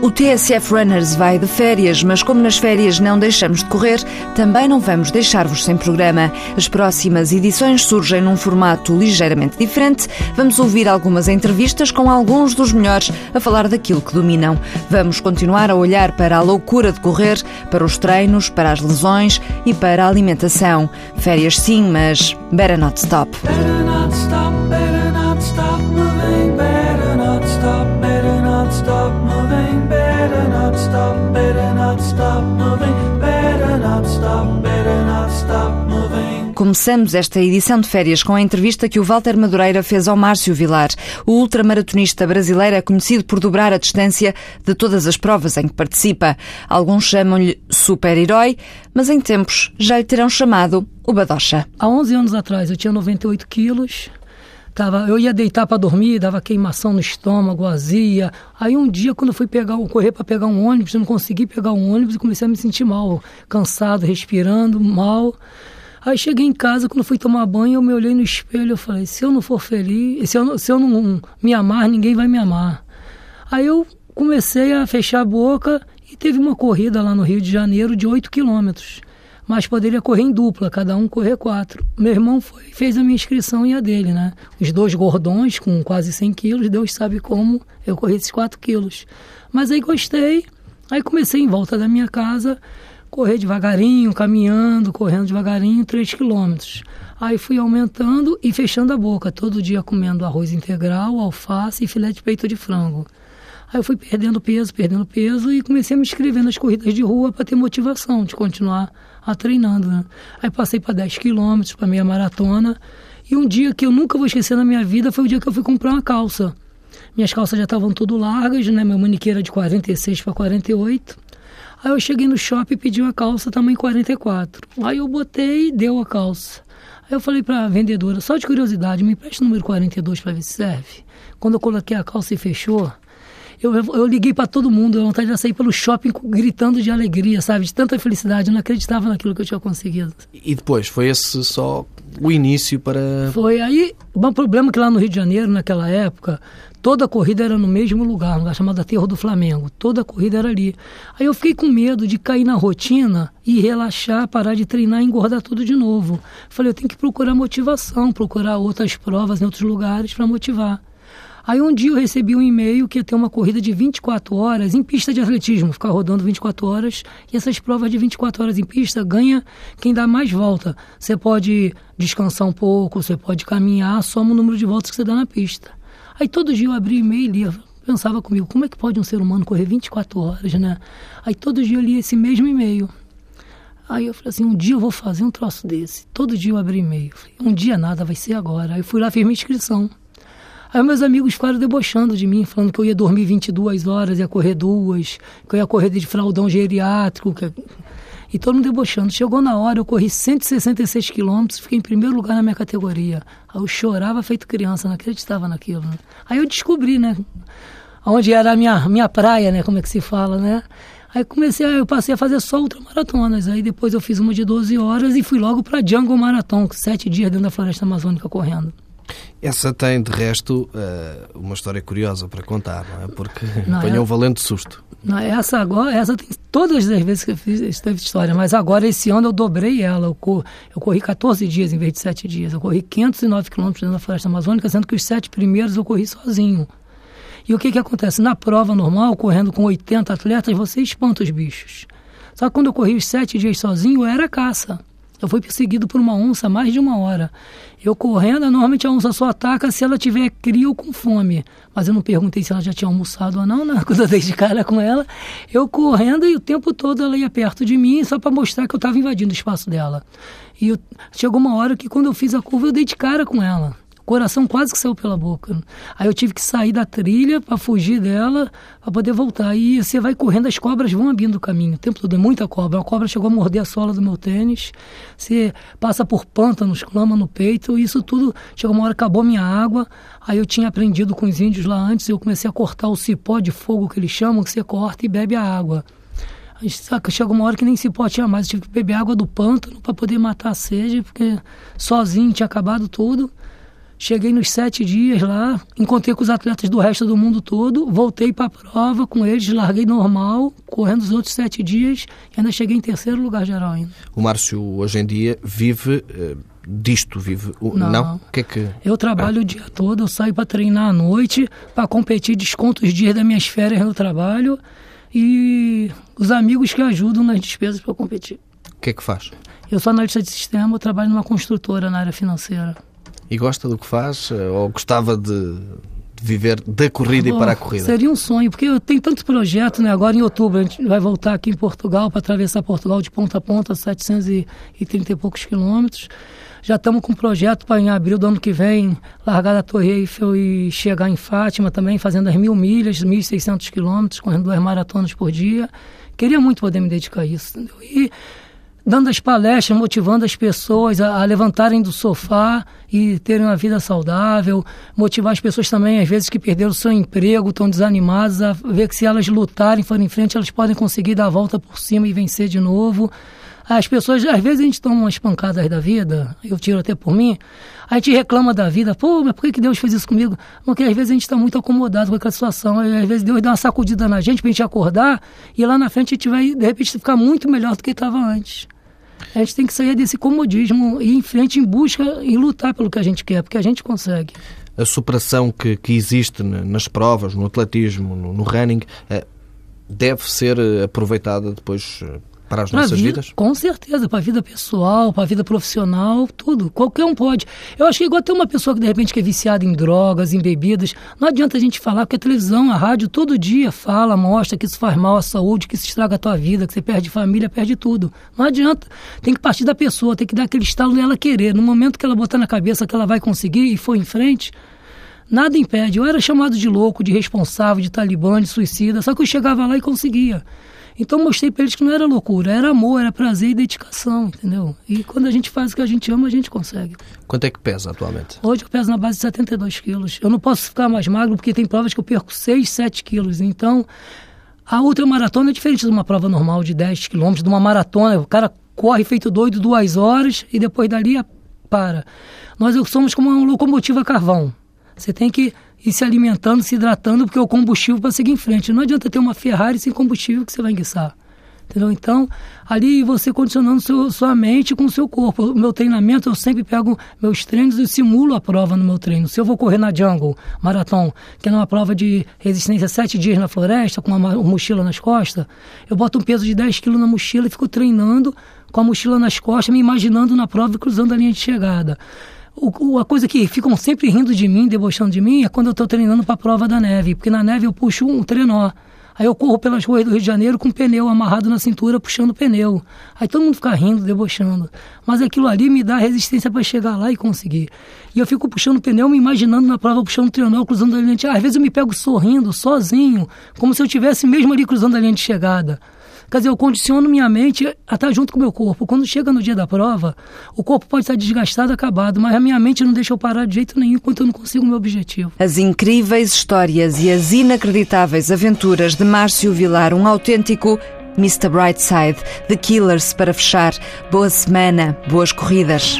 O TSF Runners vai de férias, mas como nas férias não deixamos de correr, também não vamos deixar-vos sem programa. As próximas edições surgem num formato ligeiramente diferente. Vamos ouvir algumas entrevistas com alguns dos melhores a falar daquilo que dominam. Vamos continuar a olhar para a loucura de correr, para os treinos, para as lesões e para a alimentação. Férias sim, mas better not stop. Better not stop, better not stop moving, better Começamos esta edição de férias com a entrevista que o Walter Madureira fez ao Márcio Vilar. O ultramaratonista brasileiro é conhecido por dobrar a distância de todas as provas em que participa. Alguns chamam-lhe super-herói, mas em tempos já lhe terão chamado o Badocha. Há 11 anos atrás eu tinha 98 quilos, Tava, eu ia deitar para dormir, dava queimação no estômago, azia. Aí um dia, quando eu fui pegar, correr para pegar um ônibus, eu não consegui pegar um ônibus e comecei a me sentir mal, cansado, respirando mal. Aí cheguei em casa, quando fui tomar banho, eu me olhei no espelho, eu falei, se eu não for feliz, se eu, se eu não me amar, ninguém vai me amar. Aí eu comecei a fechar a boca e teve uma corrida lá no Rio de Janeiro de 8 quilômetros mas poderia correr em dupla, cada um correr quatro. Meu irmão foi, fez a minha inscrição e a dele, né? Os dois gordões com quase 100 quilos, Deus sabe como eu corri esses 4 quilos. Mas aí gostei, aí comecei em volta da minha casa, correr devagarinho, caminhando, correndo devagarinho, 3 quilômetros. Aí fui aumentando e fechando a boca, todo dia comendo arroz integral, alface e filé de peito de frango. Aí eu fui perdendo peso, perdendo peso e comecei a me inscrever nas corridas de rua para ter motivação de continuar a treinando. Né? Aí passei para 10 quilômetros, para meia maratona. E um dia que eu nunca vou esquecer na minha vida foi o dia que eu fui comprar uma calça. Minhas calças já estavam tudo largas, né? Meu manequim era de 46 para 48. Aí eu cheguei no shopping e pedi uma calça tamanho 44. Aí eu botei e deu a calça. Aí eu falei para a vendedora, só de curiosidade, me preste o número 42 para ver se serve. Quando eu coloquei a calça e fechou, eu, eu liguei para todo mundo, eu vontade de sair pelo shopping gritando de alegria, sabe? De tanta felicidade, eu não acreditava naquilo que eu tinha conseguido. E depois, foi esse só o início para... Foi, aí, o problema é que lá no Rio de Janeiro, naquela época, toda a corrida era no mesmo lugar, um lugar chamado Aterro do Flamengo, toda a corrida era ali. Aí eu fiquei com medo de cair na rotina e relaxar, parar de treinar e engordar tudo de novo. Falei, eu tenho que procurar motivação, procurar outras provas em outros lugares para motivar. Aí um dia eu recebi um e-mail que ia ter uma corrida de 24 horas em pista de atletismo, ficar rodando 24 horas. E essas provas de 24 horas em pista ganha quem dá mais volta. Você pode descansar um pouco, você pode caminhar, soma o número de voltas que você dá na pista. Aí todo dia eu abri e-mail e lia, pensava comigo, como é que pode um ser humano correr 24 horas, né? Aí todo dia eu li esse mesmo e-mail. Aí eu falei assim, um dia eu vou fazer um troço desse. Todo dia eu abri e-mail. Um dia nada, vai ser agora. Aí eu fui lá, fiz minha inscrição. Aí meus amigos ficaram debochando de mim, falando que eu ia dormir 22 horas, ia correr duas, que eu ia correr de fraldão geriátrico. Que... E todo mundo debochando. Chegou na hora, eu corri 166 quilômetros, fiquei em primeiro lugar na minha categoria. Aí eu chorava feito criança, não acreditava naquilo. Né? Aí eu descobri, né? Onde era a minha, minha praia, né? Como é que se fala, né? Aí comecei, eu passei a fazer só ultramaratonas. Aí depois eu fiz uma de 12 horas e fui logo para Jungle Marathon, sete dias dentro da floresta amazônica correndo. Essa tem, de resto, eh, uma história curiosa para contar, não é? Porque não, apanhou um valente susto. Não, essa agora, essa tem todas as vezes que eu fiz, teve história, mas agora esse ano eu dobrei ela. Eu, cor, eu corri 14 dias em vez de 7 dias. Eu corri 509 quilômetros dentro da floresta amazônica, sendo que os sete primeiros eu corri sozinho. E o que, que acontece? Na prova normal, correndo com 80 atletas, você espanta os bichos. Só que quando eu corri os sete dias sozinho, era caça. Eu fui perseguido por uma onça mais de uma hora. Eu correndo, normalmente a onça só ataca se ela tiver cria ou com fome. Mas eu não perguntei se ela já tinha almoçado ou não, né? Quando eu dei de cara com ela. Eu correndo e o tempo todo ela ia perto de mim só para mostrar que eu estava invadindo o espaço dela. E eu, chegou uma hora que quando eu fiz a curva eu dei de cara com ela coração quase que saiu pela boca. Aí eu tive que sair da trilha para fugir dela, para poder voltar. E você vai correndo, as cobras vão abrindo o caminho. O tempo todo é muita cobra. A cobra chegou a morder a sola do meu tênis. Você passa por pântanos, clama no peito. E isso tudo, chegou uma hora, acabou minha água. Aí eu tinha aprendido com os índios lá antes, eu comecei a cortar o cipó de fogo que eles chamam, que você corta e bebe a água. Chegou uma hora que nem cipó tinha mais, eu tive que beber água do pântano para poder matar a sede, porque sozinho tinha acabado tudo. Cheguei nos sete dias lá, encontrei com os atletas do resto do mundo todo, voltei para a prova com eles, larguei normal, correndo os outros sete dias e ainda cheguei em terceiro lugar geral ainda. O Márcio hoje em dia vive uh, disto, vive não? não? O que é que eu trabalho o dia todo, eu saio para treinar à noite, para competir, desconto os dias das minhas férias no trabalho e os amigos que ajudam nas despesas para competir. O que é que faz? Eu sou analista de sistema, eu trabalho numa construtora na área financeira. E gosta do que faz? Eh, ou gostava de, viver da corrida e para a corrida? Seria um sonho, porque eu tenho tantos projetos, né? Agora em outubro a gente vai voltar aqui em Portugal para atravessar Portugal de ponta a ponta, 730 e poucos quilômetros. Já estamos com um projeto para em abril do ano que vem largar da Torre Eiffel e chegar em Fátima também, fazendo as mil milhas, 1.600 quilômetros, correndo duas maratonas por dia. Queria muito poder me dedicar a isso, entendeu? E dando as palestras, motivando as pessoas a, a, levantarem do sofá e terem uma vida saudável, motivar as pessoas também, às vezes, que perderam seu emprego, estão desanimadas, a ver que se elas lutarem, forem em frente, elas podem conseguir dar a volta por cima e vencer de novo. As pessoas, às vezes a gente toma umas pancadas da vida, eu tiro até por mim, a gente reclama da vida, pô, mas por que Deus fez isso comigo? Porque às vezes a gente está muito acomodado com aquela situação, às vezes Deus dá uma sacudida na gente para a gente acordar e lá na frente a gente vai, de repente, ficar muito melhor do que estava antes. A gente tem que sair desse comodismo e ir em frente em busca e lutar pelo que a gente quer, porque a gente consegue. A superação que, que existe nas provas, no atletismo, no, no running, eh, deve ser eh, aproveitada depois eh, para as nossas vida, vidas? Com certeza, para a vida pessoal, para a vida profissional, tudo. Qualquer um pode. Eu acho que igual ter uma pessoa que de repente que é viciada em drogas, em bebidas, não adianta a gente falar, porque a televisão, a rádio, todo dia fala, mostra que isso faz mal à saúde, que isso estraga a tua vida, que você perde família, perde tudo. Não adianta. Tem que partir da pessoa, tem que dar aquele estalo dela querer. No momento que ela botar na cabeça que ela vai conseguir e for em frente, nada impede. Eu era chamado de louco, de responsável, de talibã, de suicida, só que eu chegava lá e conseguia. Então mostrei para eles que não era loucura, era amor, era prazer e dedicação, entendeu? E quando a gente faz o que a gente ama, a gente consegue. Quanto é que pesa atualmente? Hoje eu peso na base de 72 quilos. Eu não posso ficar mais magro porque tem provas que eu perco 6, 7 quilos. Então, a ultramaratona é diferente de uma prova normal de 10 quilômetros, de uma maratona. O cara corre feito doido duas horas e depois dali para. Nós somos como uma locomotiva a carvão. Você tem que ir se alimentando, se hidratando, porque é o combustível para seguir em frente. Não adianta ter uma Ferrari sem combustível que você vai enguiçar. Entendeu? Então, ali você condicionando seu, sua mente com o seu corpo. O meu treinamento, eu sempre pego meus treinos e simulo a prova no meu treino. Se eu vou correr na Jungle Marathon, que é uma prova de resistência sete dias na floresta, com uma mochila nas costas, eu boto um peso de 10 quilos na mochila e fico treinando com a mochila nas costas, me imaginando na prova e cruzando a linha de chegada. O, a coisa que ficam sempre rindo de mim, debochando de mim, é quando eu estou treinando para a prova da neve. Porque na neve eu puxo um trenó. Aí eu corro pelas ruas do Rio de Janeiro com um pneu amarrado na cintura, puxando o pneu. Aí todo mundo fica rindo, debochando. Mas aquilo ali me dá resistência para chegar lá e conseguir. E eu fico puxando o pneu, me imaginando na prova, puxando o trenó, cruzando a linha de... Às vezes eu me pego sorrindo, sozinho, como se eu estivesse mesmo ali cruzando a linha de chegada. Quer dizer, eu condiciono minha mente a estar junto com o meu corpo. Quando chega no dia da prova, o corpo pode estar desgastado, acabado, mas a minha mente não deixa eu parar de jeito nenhum enquanto eu não consigo o meu objetivo. As incríveis histórias e as inacreditáveis aventuras de Márcio Vilar, um autêntico Mr. Brightside, The Killers para fechar. Boa semana, boas corridas.